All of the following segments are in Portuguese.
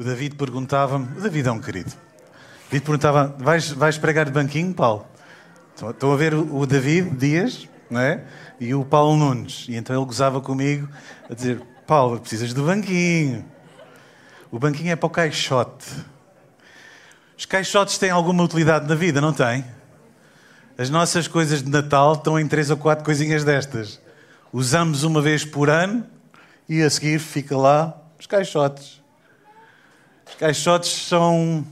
o David perguntava-me, o David é um querido. O David perguntava, vais, vais pregar de banquinho, Paulo? Estão a ver o David Dias, não é? E o Paulo Nunes. E então ele gozava comigo a dizer, Paulo, precisas do banquinho. O banquinho é para o caixote. Os caixotes têm alguma utilidade na vida, não têm? As nossas coisas de Natal estão em três ou quatro coisinhas destas. Usamos uma vez por ano e a seguir fica lá os caixotes. Os caixotes são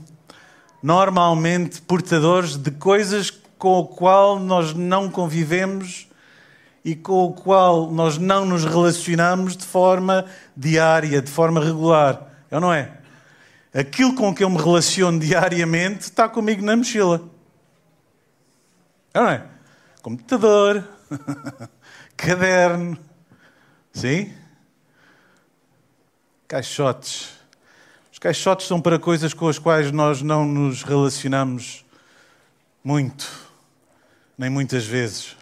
normalmente portadores de coisas com o qual nós não convivemos e com o qual nós não nos relacionamos de forma diária, de forma regular. É ou não é? Aquilo com que eu me relaciono diariamente está comigo na mochila. É ou não é? Computador, caderno, sim? Caixotes. Os caixotes são para coisas com as quais nós não nos relacionamos muito, nem muitas vezes.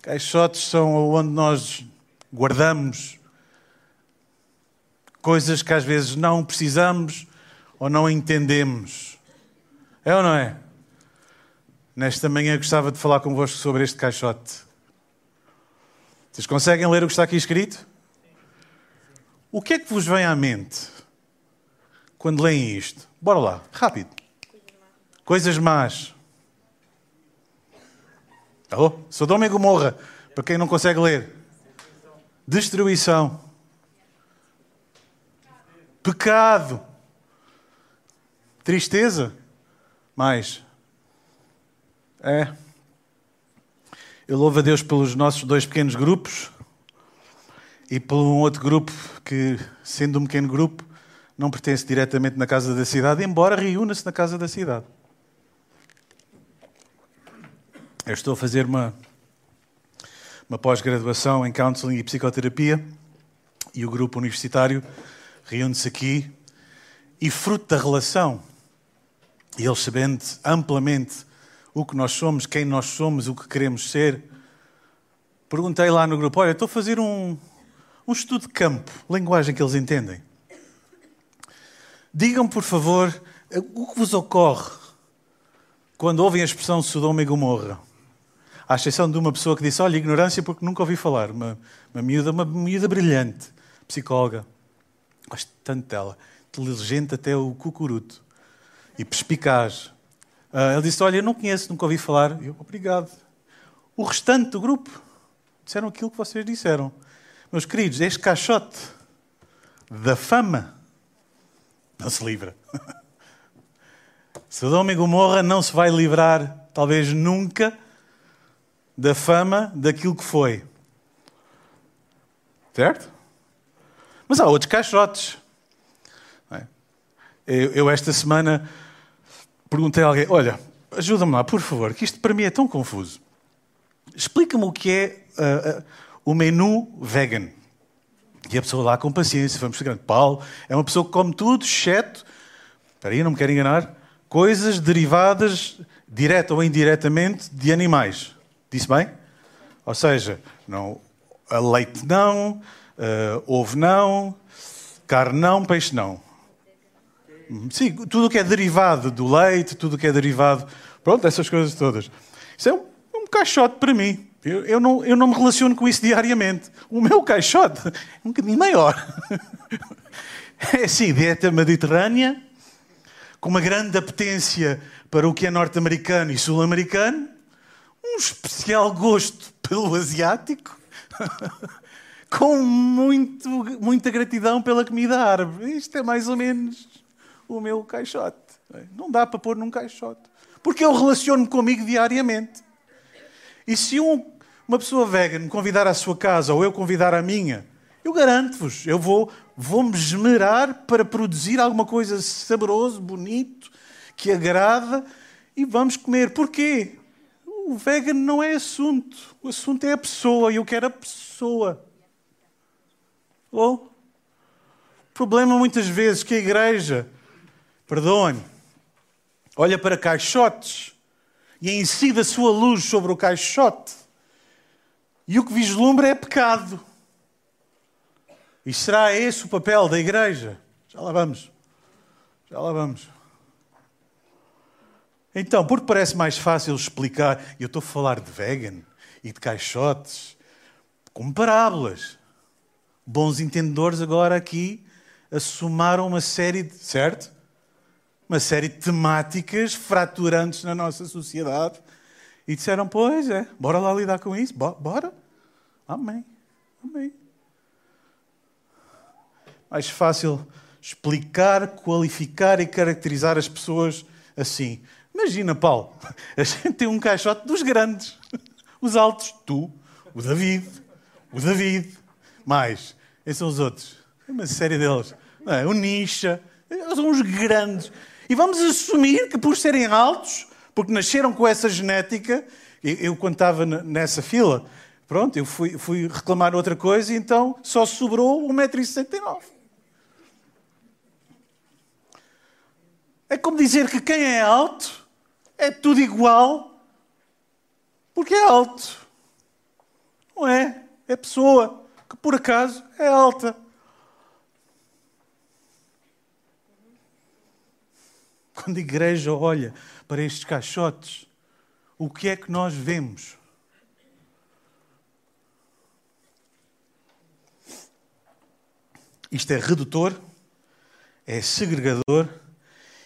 Caixotes são onde nós guardamos coisas que às vezes não precisamos ou não entendemos. É ou não é? Nesta manhã gostava de falar convosco sobre este caixote. Vocês conseguem ler o que está aqui escrito? O que é que vos vem à mente quando leem isto? Bora lá, rápido. Coisas más. Oh, Sodoma e Gomorra, para quem não consegue ler. Destruição. Pecado. Tristeza. Mais. É. Eu louvo a Deus pelos nossos dois pequenos grupos e por um outro grupo que, sendo um pequeno grupo, não pertence diretamente na Casa da Cidade, embora reúna-se na Casa da Cidade. Eu estou a fazer uma, uma pós-graduação em Counseling e Psicoterapia e o grupo universitário reúne-se aqui e, fruto da relação, e eles sabendo amplamente o que nós somos, quem nós somos, o que queremos ser, perguntei lá no grupo: Olha, estou a fazer um, um estudo de campo, linguagem que eles entendem. Digam, por favor, o que vos ocorre quando ouvem a expressão Sodoma e Gomorra. À exceção de uma pessoa que disse, olha, ignorância porque nunca ouvi falar. Uma, uma, miúda, uma miúda brilhante, psicóloga. Gosto tanto dela. Inteligente até o cucuruto. E perspicaz. Uh, ele disse, olha, eu não conheço, nunca ouvi falar. Eu, obrigado. O restante do grupo disseram aquilo que vocês disseram. Meus queridos, este caixote da fama não se livra. Sodoma e Gomorra não se vai livrar, talvez nunca, da fama daquilo que foi. Certo? Mas há outros caixotes. É? Eu, esta semana perguntei a alguém: Olha, ajuda-me lá, por favor, que isto para mim é tão confuso. Explica-me o que é uh, uh, o menu vegan. E a pessoa lá com paciência, vamos chegando. Paulo é uma pessoa que come tudo, exceto, espera aí, não me quero enganar, coisas derivadas, direta ou indiretamente, de animais. Disse bem? Ou seja, não, leite não, uh, ovo não, carne não, peixe não. Sim, tudo o que é derivado do leite, tudo o que é derivado. Pronto, essas coisas todas. Isso é um, um caixote para mim. Eu, eu, não, eu não me relaciono com isso diariamente. O meu caixote é um bocadinho maior. É assim, dieta mediterrânea, com uma grande apetência para o que é norte-americano e sul-americano, um especial gosto pelo asiático, com muito, muita gratidão pela comida árabe. Isto é mais ou menos o meu caixote. Não dá para pôr num caixote. Porque eu relaciono-me comigo diariamente. E se um, uma pessoa vegan me convidar à sua casa ou eu convidar a minha, eu garanto-vos, eu vou, vou me esmerar para produzir alguma coisa saboroso, bonito, que agrada e vamos comer. Porquê? O vegan não é assunto. O assunto é a pessoa e eu quero a pessoa. Ou? O problema muitas vezes que a igreja, perdoem, olha para caixotes e incide a sua luz sobre o caixote e o que vislumbra é pecado. E será esse o papel da igreja? Já lá vamos. Já lá vamos. Então, porque parece mais fácil explicar, e eu estou a falar de vegan e de caixotes, como parábolas. Bons entendedores agora aqui assumaram uma série de, certo? Uma série de temáticas fraturantes na nossa sociedade e disseram, pois é, bora lá lidar com isso, bora. Amém. Amém. Mais fácil explicar, qualificar e caracterizar as pessoas assim. Imagina, Paulo, a gente tem um caixote dos grandes, os altos, tu, o David, o David, mais, esses são os outros, uma série deles, é? o Nisha, são os grandes. E vamos assumir que por serem altos, porque nasceram com essa genética, eu quando estava nessa fila, pronto, eu fui, fui reclamar outra coisa e então só sobrou 1,69m. É como dizer que quem é alto é tudo igual porque é alto. Não é? É pessoa que por acaso é alta. Quando a igreja olha para estes caixotes, o que é que nós vemos? Isto é redutor, é segregador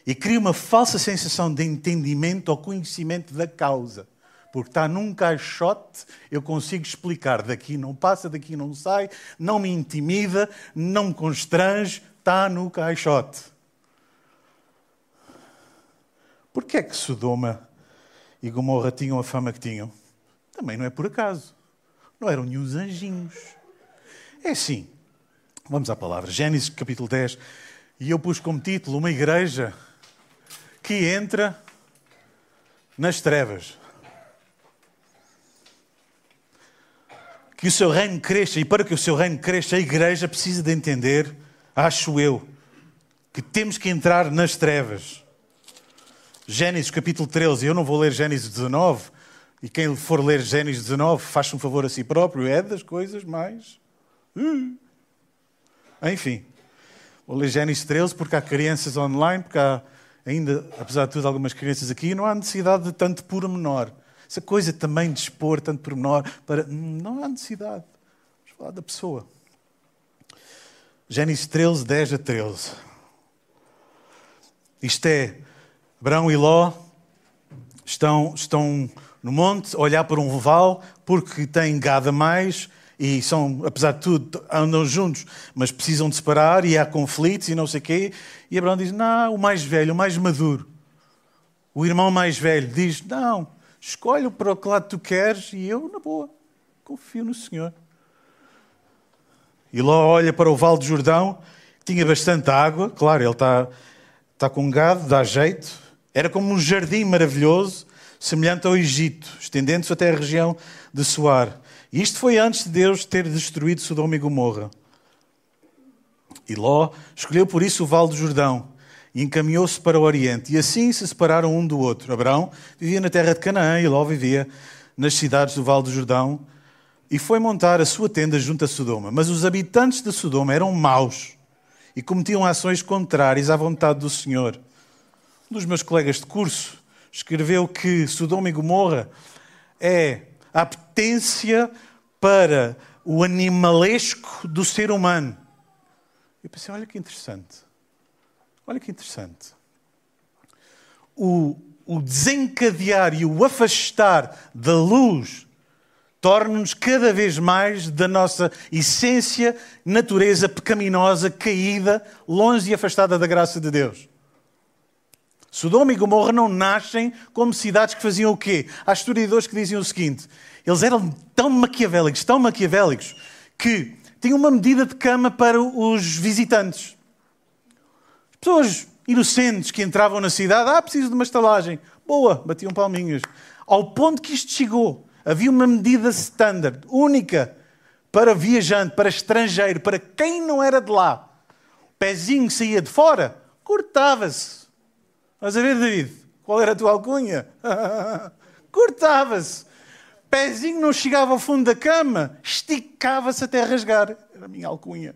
e cria uma falsa sensação de entendimento ou conhecimento da causa. Porque está num caixote, eu consigo explicar. Daqui não passa, daqui não sai, não me intimida, não me constrange, está no caixote. Porquê é que Sodoma e Gomorra tinham a fama que tinham? Também não é por acaso. Não eram nenhum anjinhos. É assim. Vamos à palavra. Gênesis capítulo 10. E eu pus como título uma igreja que entra nas trevas. Que o seu reino cresça, e para que o seu reino cresça, a igreja precisa de entender, acho eu, que temos que entrar nas trevas. Gênesis capítulo 13, eu não vou ler Gênesis 19, e quem for ler Gênesis 19, faz um favor a si próprio, é das coisas mais. Uh. Enfim, vou ler Gênesis 13 porque há crianças online, porque há ainda, apesar de tudo, algumas crianças aqui, não há necessidade de tanto pormenor. Essa coisa também de expor tanto pormenor, para... não há necessidade. Vamos falar da pessoa. Gênesis 13, 10 a 13. Isto é, Abraão e Ló estão, estão no monte a olhar para um vale porque têm gado a mais e são, apesar de tudo, andam juntos, mas precisam de separar e há conflitos e não sei o quê. E Abraão diz: Não, o mais velho, o mais maduro, o irmão mais velho, diz: Não, escolhe para que lado tu queres e eu, na boa, confio no Senhor. E Ló olha para o Vale do Jordão, tinha bastante água, claro, ele está, está com gado, dá jeito. Era como um jardim maravilhoso, semelhante ao Egito, estendendo-se até a região de Soar. E isto foi antes de Deus ter destruído Sodoma e Gomorra. E Ló escolheu por isso o Vale do Jordão e encaminhou-se para o Oriente. E assim se separaram um do outro. Abraão vivia na terra de Canaã e Ló vivia nas cidades do Vale do Jordão e foi montar a sua tenda junto a Sodoma. Mas os habitantes de Sodoma eram maus e cometiam ações contrárias à vontade do Senhor. Um dos meus colegas de curso escreveu que Sodoma e Gomorra é a apetência para o animalesco do ser humano. Eu pensei, olha que interessante. Olha que interessante. O, o desencadear e o afastar da luz torna-nos cada vez mais da nossa essência, natureza pecaminosa, caída, longe e afastada da graça de Deus. Sodoma e Gomorra não nascem como cidades que faziam o quê? Há historiadores que diziam o seguinte: eles eram tão maquiavélicos, tão maquiavélicos, que tinham uma medida de cama para os visitantes. As pessoas inocentes que entravam na cidade, ah, preciso de uma estalagem. Boa, batiam palminhas. Ao ponto que isto chegou, havia uma medida standard, única, para viajante, para estrangeiro, para quem não era de lá. O pezinho saía de fora, cortava-se. Estás a ver, David? Qual era a tua alcunha? Cortava-se. Pezinho não chegava ao fundo da cama, esticava-se até rasgar. Era a minha alcunha.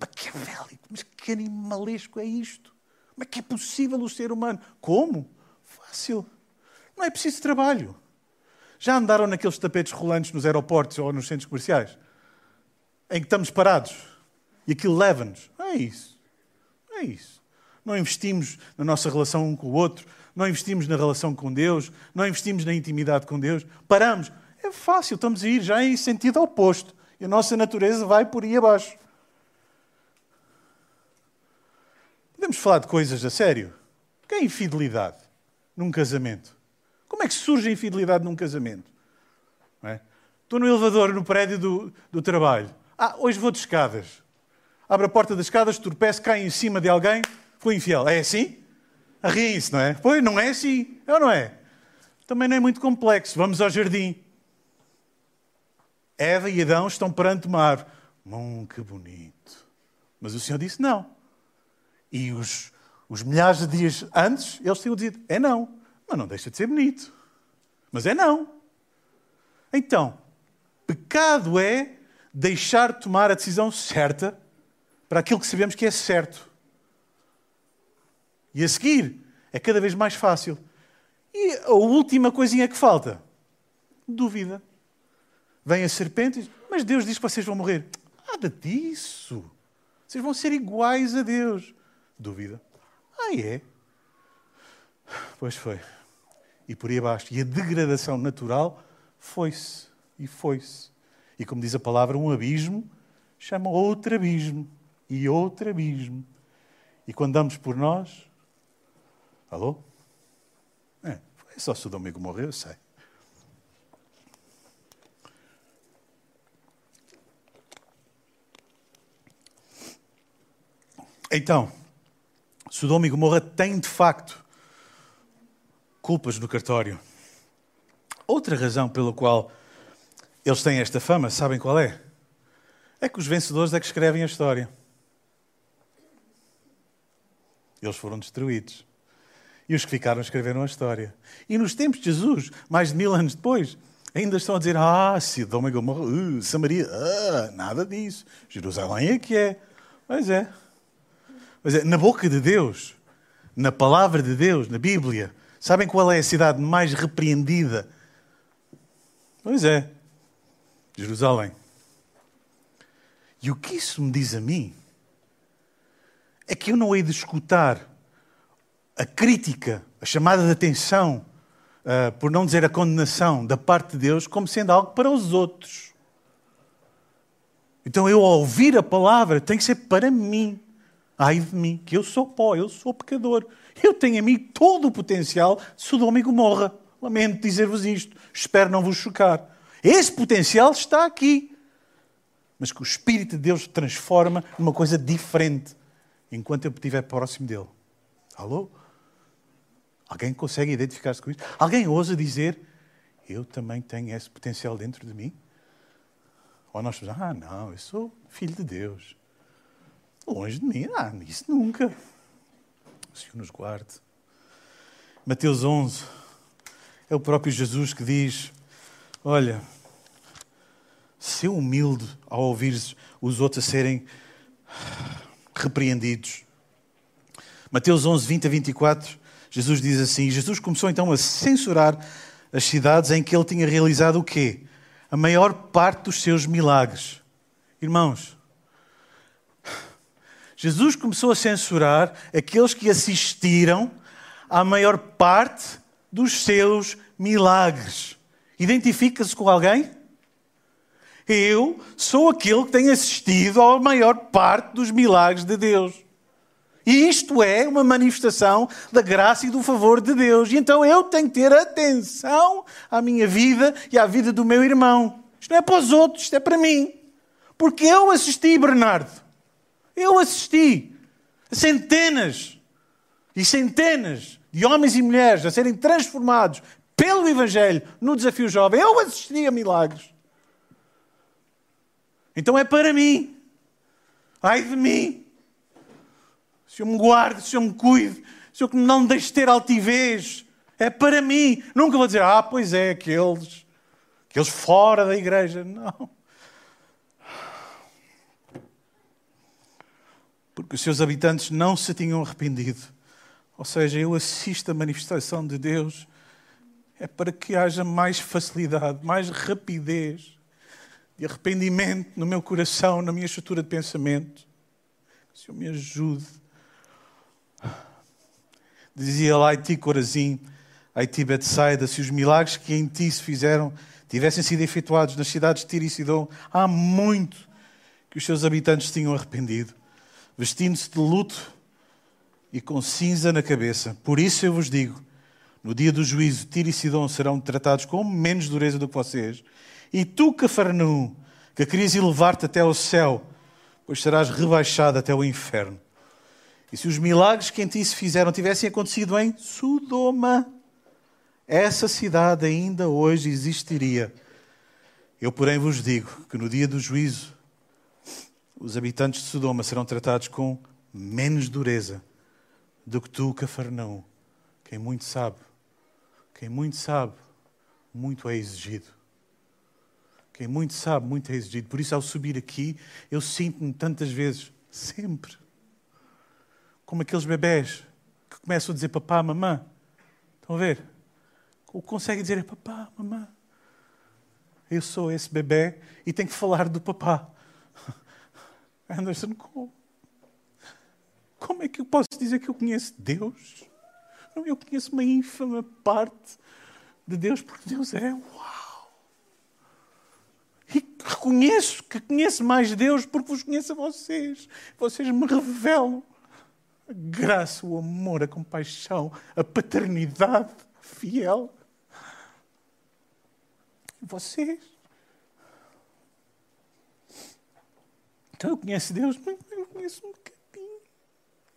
Maquiavélico, mas que animalesco é isto? Como é que é possível o ser humano? Como? Fácil. Não é preciso trabalho. Já andaram naqueles tapetes rolantes nos aeroportos ou nos centros comerciais? Em que estamos parados e aquilo leva-nos. Não é isso. Não é isso. Não investimos na nossa relação um com o outro, não investimos na relação com Deus, não investimos na intimidade com Deus. Paramos. É fácil, estamos a ir já em sentido oposto. E a nossa natureza vai por aí abaixo. Podemos falar de coisas a sério? O que é infidelidade num casamento? Como é que surge a infidelidade num casamento? É? Estou no elevador no prédio do, do trabalho. Ah, hoje vou de escadas. Abre a porta das escadas, tropeço, cai em cima de alguém, fui infiel. É assim? Riem-se, não é? Pois, não é assim. É ou não é? Também não é muito complexo. Vamos ao jardim. Eva e Adão estão perante uma árvore. Hum, que bonito. Mas o Senhor disse não. E os, os milhares de dias antes, eles tinham dito: é não. Mas não deixa de ser bonito. Mas é não. Então, pecado é deixar de tomar a decisão certa para aquilo que sabemos que é certo. E a seguir é cada vez mais fácil. E a última coisinha que falta? Dúvida. Vem a serpente e diz: Mas Deus diz que vocês vão morrer. Nada disso. Vocês vão ser iguais a Deus. Dúvida. Ah, é? Pois foi. E por aí abaixo. E a degradação natural foi-se. E foi-se. E como diz a palavra, um abismo chama outro abismo. E outro abismo. E quando damos por nós, Alô? É, foi só se o Domingo morreu, eu sei. Então, Sodoma e Gomorra têm de facto culpas no cartório. Outra razão pela qual eles têm esta fama, sabem qual é? É que os vencedores é que escrevem a história. Eles foram destruídos. E os que ficaram escreveram a história. E nos tempos de Jesus, mais de mil anos depois, ainda estão a dizer: Ah, Sidom e Gomorra, uh, Samaria, ah, nada disso. Jerusalém é que é. Pois é. Pois é, na boca de Deus, na palavra de Deus, na Bíblia, sabem qual é a cidade mais repreendida? Pois é, Jerusalém. E o que isso me diz a mim é que eu não hei de escutar a crítica, a chamada de atenção, uh, por não dizer a condenação da parte de Deus, como sendo algo para os outros. Então eu, ao ouvir a palavra, tem que ser para mim. Ai de mim, que eu sou pó, eu sou pecador. Eu tenho em mim todo o potencial de Sodoma e Gomorra. Lamento dizer-vos isto. Espero não vos chocar. Esse potencial está aqui. Mas que o Espírito de Deus transforma numa coisa diferente enquanto eu estiver próximo dele. Alô? Alguém consegue identificar-se com isso? Alguém ousa dizer: Eu também tenho esse potencial dentro de mim? Ou nós pensamos: Ah, não, eu sou filho de Deus. Longe de mim, ah, isso nunca. O Senhor nos guarde. Mateus 11, é o próprio Jesus que diz: Olha, ser humilde ao ouvir os outros a serem repreendidos. Mateus 11, 20 a 24 Jesus diz assim: Jesus começou então a censurar as cidades em que ele tinha realizado o quê? A maior parte dos seus milagres. Irmãos, Jesus começou a censurar aqueles que assistiram à maior parte dos seus milagres. Identifica-se com alguém? Eu sou aquele que tem assistido à maior parte dos milagres de Deus. E isto é uma manifestação da graça e do favor de Deus. E então eu tenho que ter atenção à minha vida e à vida do meu irmão. Isto não é para os outros, isto é para mim. Porque eu assisti, Bernardo. Eu assisti a centenas e centenas de homens e mulheres a serem transformados pelo Evangelho no desafio jovem. Eu assisti a milagres. Então é para mim. Ai de mim. Senhor me guarde, Senhor me cuide, Senhor que não me deixe ter altivez. É para mim. Nunca vou dizer, ah, pois é, aqueles, aqueles fora da igreja. Não. porque os seus habitantes não se tinham arrependido. Ou seja, eu assisto a manifestação de Deus é para que haja mais facilidade, mais rapidez de arrependimento no meu coração, na minha estrutura de pensamento. Que o Senhor me ajude. Dizia lá Haiti Corazim, Haiti Betsaida, se os milagres que em ti se fizeram tivessem sido efetuados nas cidades de Tiro e Sidom, há muito que os seus habitantes tinham arrependido, vestindo-se de luto e com cinza na cabeça. Por isso eu vos digo, no dia do juízo, Tiro e Sidom serão tratados com menos dureza do que vocês. E tu, Cafarnaum, que querias elevar-te até ao céu, pois serás rebaixado até o inferno. E se os milagres que em ti se fizeram tivessem acontecido em Sodoma, essa cidade ainda hoje existiria. Eu, porém, vos digo que no dia do juízo, os habitantes de Sodoma serão tratados com menos dureza do que tu, Cafarnaum. Quem muito sabe, quem muito sabe, muito é exigido. Quem muito sabe, muito é exigido. Por isso, ao subir aqui, eu sinto-me tantas vezes, sempre, como aqueles bebés que começam a dizer papá, mamã. Estão a ver? O que conseguem dizer é papá, mamã. Eu sou esse bebê e tenho que falar do papá. Anderson, como? Como é que eu posso dizer que eu conheço Deus? Eu conheço uma ínfima parte de Deus, porque Deus é uau. E reconheço que conheço mais Deus porque vos conheço a vocês. Vocês me revelam a graça, o amor, a compaixão, a paternidade fiel vocês. Então eu conheço Deus, mas eu conheço um bocadinho.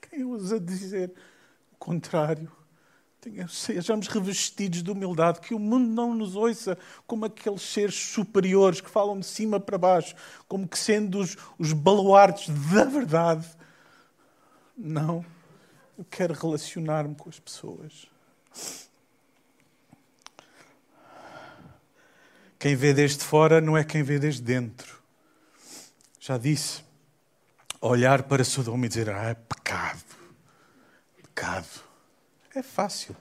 Quem ousa dizer o contrário? Sejamos revestidos de humildade, que o mundo não nos ouça como aqueles seres superiores que falam de cima para baixo, como que sendo os, os baluartes da verdade. Não. Eu quero relacionar-me com as pessoas. Quem vê desde fora não é quem vê desde dentro. Já disse. Olhar para Sodoma e dizer, ah, é pecado. Pecado. É fácil.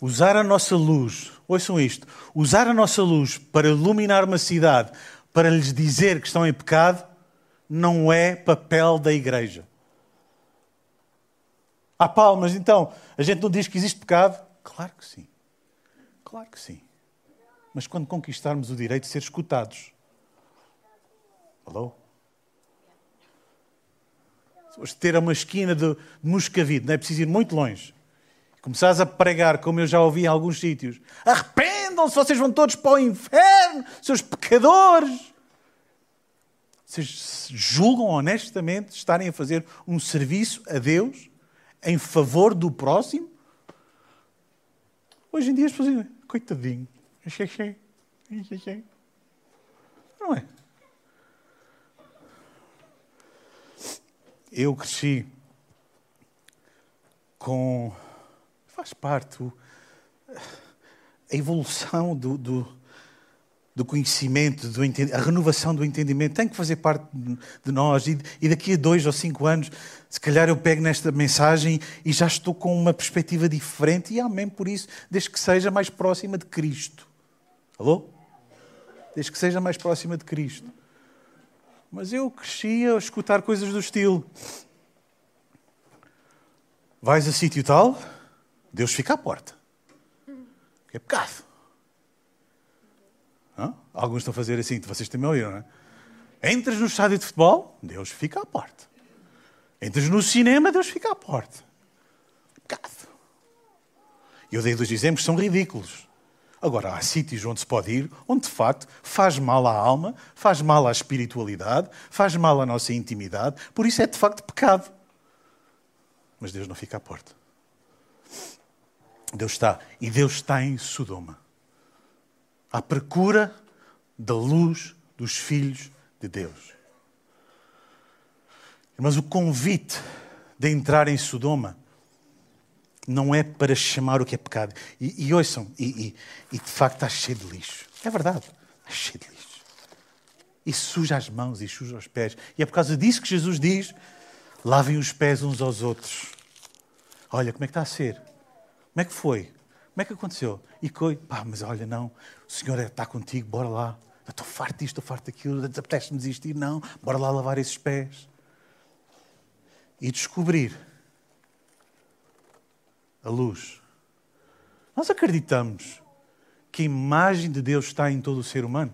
Usar a nossa luz, ouçam isto, usar a nossa luz para iluminar uma cidade, para lhes dizer que estão em pecado, não é papel da igreja. Há palmas, então, a gente não diz que existe pecado? Claro que sim. Claro que sim mas quando conquistarmos o direito de ser escutados. Alô? Se ter uma esquina de Moscavide, não é preciso ir muito longe. Começares a pregar, como eu já ouvi em alguns sítios. Arrependam-se, vocês vão todos para o inferno, seus pecadores. Vocês julgam honestamente estarem a fazer um serviço a Deus em favor do próximo? Hoje em dia as pessoas dizem, coitadinho, não é? Eu cresci com. faz parte a evolução do, do, do conhecimento, do a renovação do entendimento tem que fazer parte de nós. E, e, daqui a dois ou cinco anos, se calhar eu pego nesta mensagem e já estou com uma perspectiva diferente, e amém por isso, desde que seja mais próxima de Cristo. Alô? Desde que seja mais próxima de Cristo. Mas eu cresci a escutar coisas do estilo: vais a sítio tal, Deus fica à porta. Que é pecado. Alguns estão a fazer assim, vocês também ouviram, não é? Entras no estádio de futebol, Deus fica à porta. Entras no cinema, Deus fica à porta. Pecado. E eu dei dois exemplos são ridículos. Agora, há sítios onde se pode ir, onde de facto faz mal à alma, faz mal à espiritualidade, faz mal à nossa intimidade, por isso é de facto pecado. Mas Deus não fica à porta. Deus está, e Deus está em Sodoma, à procura da luz dos filhos de Deus. Mas o convite de entrar em Sodoma não é para chamar o que é pecado. E, e ouçam, e, e, e, de facto está cheio de lixo. É verdade, está cheio de lixo. E suja as mãos e suja os pés. E é por causa disso que Jesus diz: Lavem os pés uns aos outros. Olha, como é que está a ser? Como é que foi? Como é que aconteceu? E coi, pá, mas olha, não, o Senhor está contigo, bora lá. Eu estou farto disto, estou farto daquilo, apetece-me desistir. Não, bora lá lavar esses pés. E descobrir a luz. Nós acreditamos que a imagem de Deus está em todo o ser humano.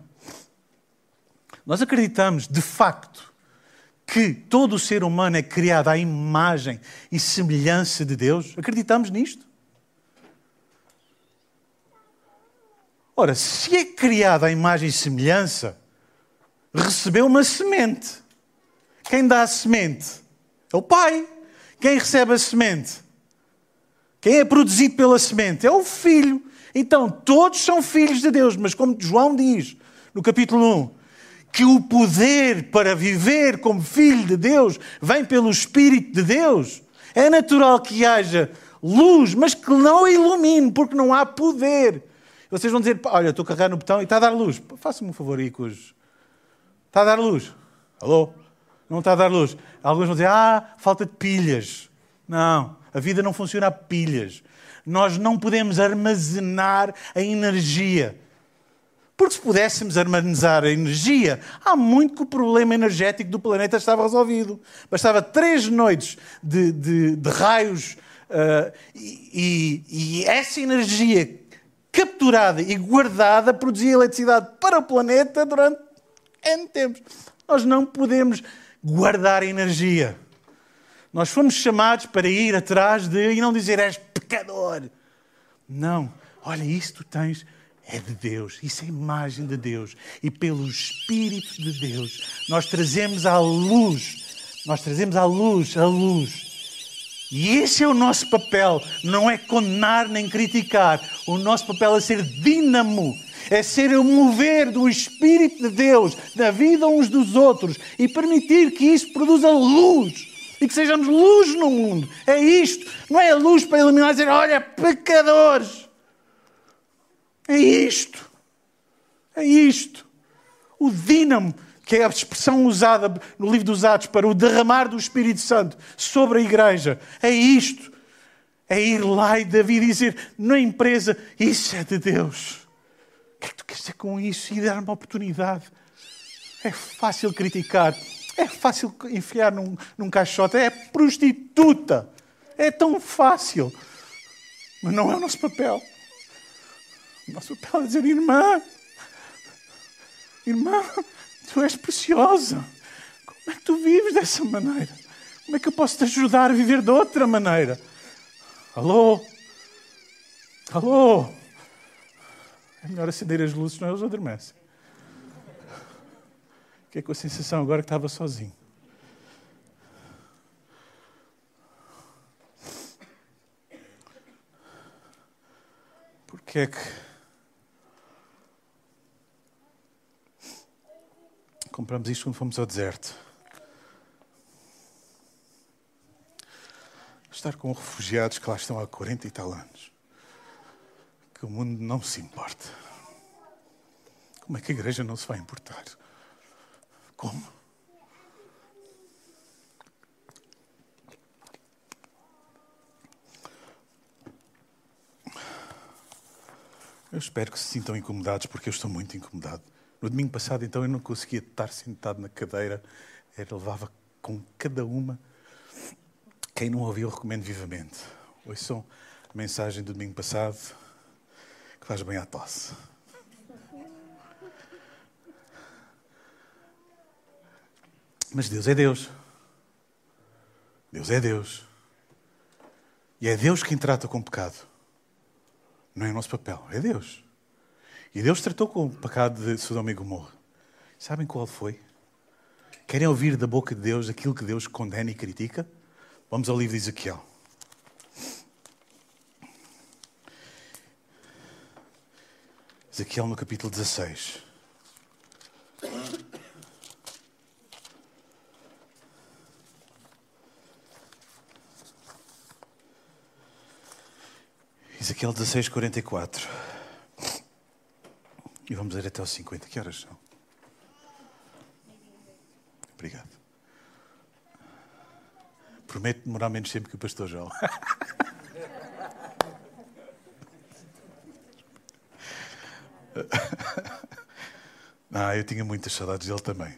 Nós acreditamos, de facto, que todo o ser humano é criado à imagem e semelhança de Deus. Acreditamos nisto? Ora, se é criado à imagem e semelhança, recebeu uma semente. Quem dá a semente? É o Pai. Quem recebe a semente? Quem é produzido pela semente? É o Filho. Então, todos são filhos de Deus, mas como João diz no capítulo 1, que o poder para viver como filho de Deus vem pelo Espírito de Deus, é natural que haja luz, mas que não ilumine, porque não há poder. Vocês vão dizer, olha, estou a carregar no botão e está a dar luz. Faça-me um favor aí com os... Está a dar luz. Alô? Não está a dar luz. Alguns vão dizer, ah, falta de pilhas. Não, a vida não funciona a pilhas. Nós não podemos armazenar a energia. Porque se pudéssemos armazenar a energia, há muito que o problema energético do planeta estava resolvido. Bastava três noites de, de, de raios uh, e, e, essa energia capturada e guardada produzia eletricidade para o planeta durante N tempos. Nós não podemos guardar energia. Nós fomos chamados para ir atrás de e não dizer és pecador. Não. Olha, isso tu tens é de Deus, isso é imagem de Deus. E pelo Espírito de Deus, nós trazemos à luz, nós trazemos à luz, a luz. E esse é o nosso papel, não é condenar nem criticar. O nosso papel é ser dínamo, é ser o mover do Espírito de Deus na vida uns dos outros e permitir que isso produza luz e que sejamos luz no mundo. É isto, não é a luz para iluminar e dizer, olha, pecadores. É isto. É isto. O dínamo, que é a expressão usada no livro dos Atos para o derramar do Espírito Santo sobre a igreja. É isto. É ir lá e Davi dizer na empresa: Isso é de Deus. O que é que tu queres dizer com isso? E dar uma oportunidade. É fácil criticar. É fácil enfiar num, num caixote. É prostituta. É tão fácil. Mas não é o nosso papel. Nosso pai dizer, irmã, irmã, tu és preciosa. Como é que tu vives dessa maneira? Como é que eu posso te ajudar a viver de outra maneira? Alô? Alô? É melhor acender as luzes, senão eles adormecem. Fiquei com a sensação agora que estava sozinho. Porque é que Compramos isto quando fomos ao deserto. Estar com refugiados que lá estão há 40 e tal anos. Que o mundo não se importa. Como é que a igreja não se vai importar? Como? Eu espero que se sintam incomodados, porque eu estou muito incomodado. No domingo passado, então, eu não conseguia estar sentado na cadeira, ele levava com cada uma. Quem não ouviu, recomendo vivamente. Ouçam a mensagem do domingo passado, que faz bem à tosse. Mas Deus é Deus. Deus é Deus. E é Deus quem trata com pecado. Não é o nosso papel, é Deus. E Deus tratou com o pecado de Sodoma e Gomorra. Sabem qual foi? Querem ouvir da boca de Deus aquilo que Deus condena e critica? Vamos ao livro de Ezequiel. Ezequiel no capítulo 16. Ezequiel 16, 44. E vamos ir até aos 50. Que horas são? Obrigado. prometo demorar menos tempo que o pastor João. Ah, eu tinha muitas saudades dele também.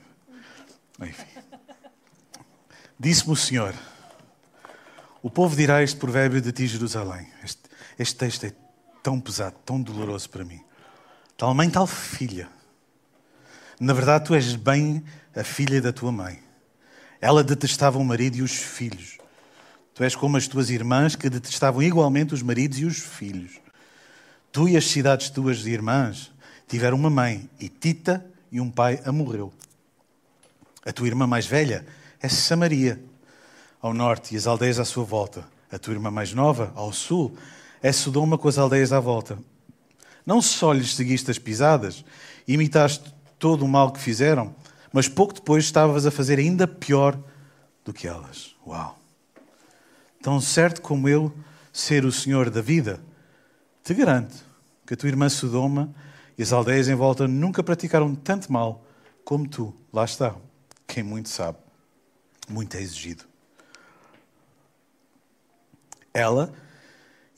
Enfim. Disse-me o Senhor: O povo dirá este provérbio de ti, Jerusalém. Este, este texto é tão pesado, tão doloroso para mim. Tal mãe, tal filha. Na verdade, tu és bem a filha da tua mãe. Ela detestava o marido e os filhos. Tu és como as tuas irmãs que detestavam igualmente os maridos e os filhos. Tu e as cidades tuas irmãs tiveram uma mãe, Tita e um pai amorreu. A tua irmã mais velha é Samaria, ao norte, e as aldeias à sua volta. A tua irmã mais nova, ao sul, é Sodoma com as aldeias à volta. Não só lhes seguiste as pisadas, imitaste todo o mal que fizeram, mas pouco depois estavas a fazer ainda pior do que elas. Uau! Tão certo como eu ser o Senhor da vida, te garanto que a tua irmã Sodoma e as aldeias em volta nunca praticaram tanto mal como tu. Lá está. Quem muito sabe, muito é exigido. Ela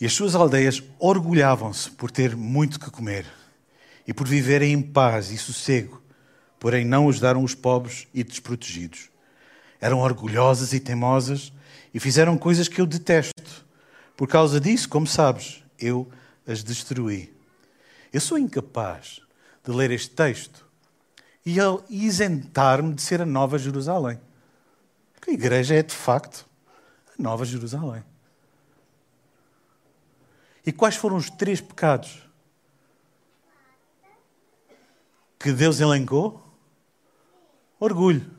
e as suas aldeias orgulhavam-se por ter muito que comer e por viverem em paz e sossego, porém não ajudaram os pobres e desprotegidos. Eram orgulhosas e teimosas e fizeram coisas que eu detesto. Por causa disso, como sabes, eu as destruí. Eu sou incapaz de ler este texto e isentar-me de ser a Nova Jerusalém. Porque a igreja é, de facto, a Nova Jerusalém. E quais foram os três pecados que Deus elencou? Orgulho.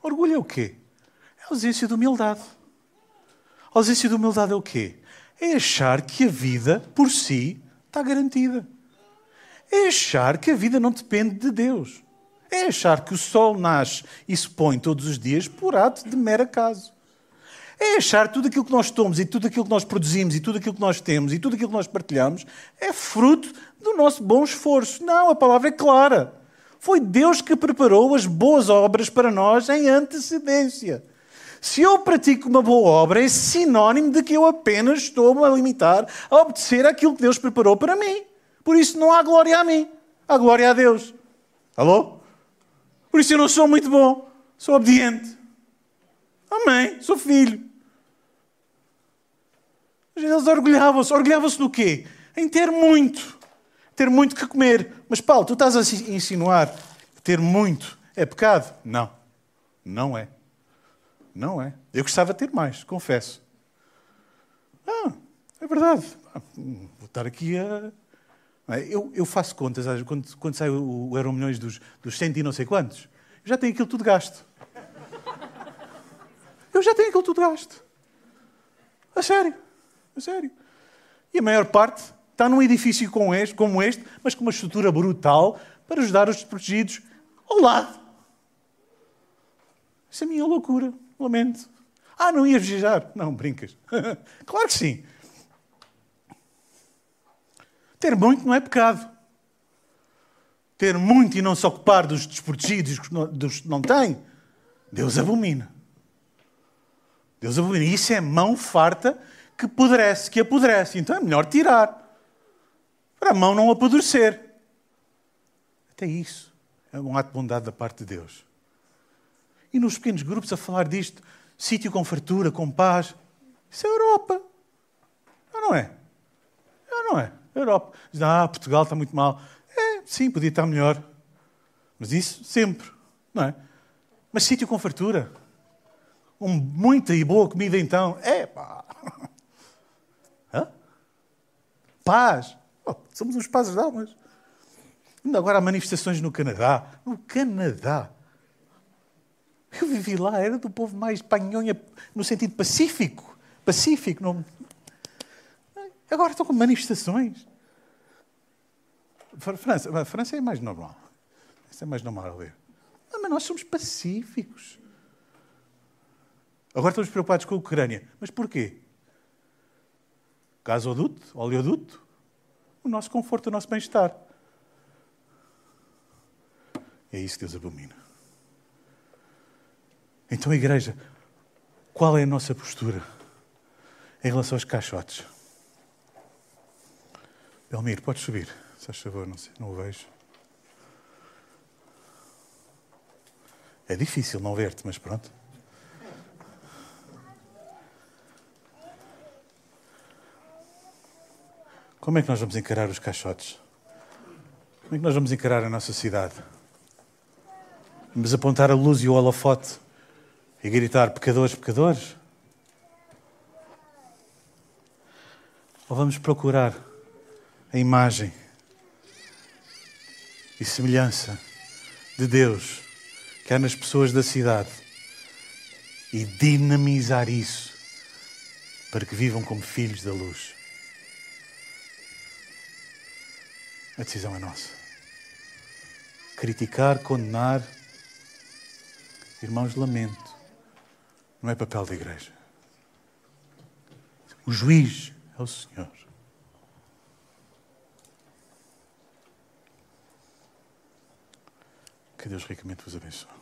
Orgulho é o quê? É ausência de humildade. A ausência de humildade é o quê? É achar que a vida, por si, está garantida. É achar que a vida não depende de Deus. É achar que o sol nasce e se põe todos os dias por ato de mero acaso é achar tudo aquilo que nós somos e tudo aquilo que nós produzimos e tudo aquilo que nós temos e tudo aquilo que nós partilhamos é fruto do nosso bom esforço. Não, a palavra é clara. Foi Deus que preparou as boas obras para nós em antecedência. Se eu pratico uma boa obra, é sinónimo de que eu apenas estou a limitar a obedecer aquilo que Deus preparou para mim. Por isso não há glória a mim, há glória a Deus. Alô? Por isso eu não sou muito bom, sou obediente. Amém, sou filho. Eles orgulhavam-se. Orgulhavam-se do quê? Em ter muito. Ter muito que comer. Mas, Paulo, tu estás a insinuar que ter muito é pecado? Não. Não é. Não é. Eu gostava de ter mais, confesso. Ah, é verdade. Vou estar aqui a. É? Eu, eu faço contas, quando, quando sai o, o Euro Milhões dos, dos 100 e não sei quantos, já tenho aquilo tudo gasto. Eu já tenho aquilo tudo gasto. A sério. A sério. E a maior parte está num edifício como este, como este, mas com uma estrutura brutal para ajudar os desprotegidos ao lado. Isso é a minha loucura. Lamento. Ah, não ias viajar? Não, brincas. claro que sim. Ter muito não é pecado. Ter muito e não se ocupar dos desprotegidos, dos que não têm, Deus abomina. Deus abomina. Isso é mão farta que apodrece, que apodrece. Então é melhor tirar. Para a mão não apodrecer. Até isso é um ato de bondade da parte de Deus. E nos pequenos grupos a falar disto, sítio com fartura, com paz. Isso é Europa. Não, não é? Não, não é? Europa. Ah, Portugal está muito mal. É, sim, podia estar melhor. Mas isso sempre, não é? Mas sítio com fartura. Um, muita e boa comida então. É pá. Paz. Oh, somos uns pazes de almas. Ainda agora há manifestações no Canadá. No Canadá. Eu vivi lá, era do povo mais panhonha, no sentido pacífico. Pacífico. Não... Agora estão com manifestações. França, França é mais normal. Isso é mais normal a ver. Não, mas nós somos pacíficos. Agora estamos preocupados com a Ucrânia. Mas porquê? Gasoduto, oleoduto, o nosso conforto, o nosso bem-estar. É isso que Deus abomina. Então igreja, Qual é a nossa postura em relação aos caixotes? Belmir, podes subir, se faz favor, não, sei, não o vejo. É difícil não ver-te, mas pronto. Como é que nós vamos encarar os caixotes? Como é que nós vamos encarar a nossa cidade? Vamos apontar a luz e o holofote e gritar pecadores, pecadores? Ou vamos procurar a imagem e semelhança de Deus que há nas pessoas da cidade e dinamizar isso para que vivam como filhos da luz? A decisão é nossa. Criticar, condenar, irmãos, lamento. Não é papel da igreja. O juiz é o Senhor. Que Deus ricamente vos abençoe.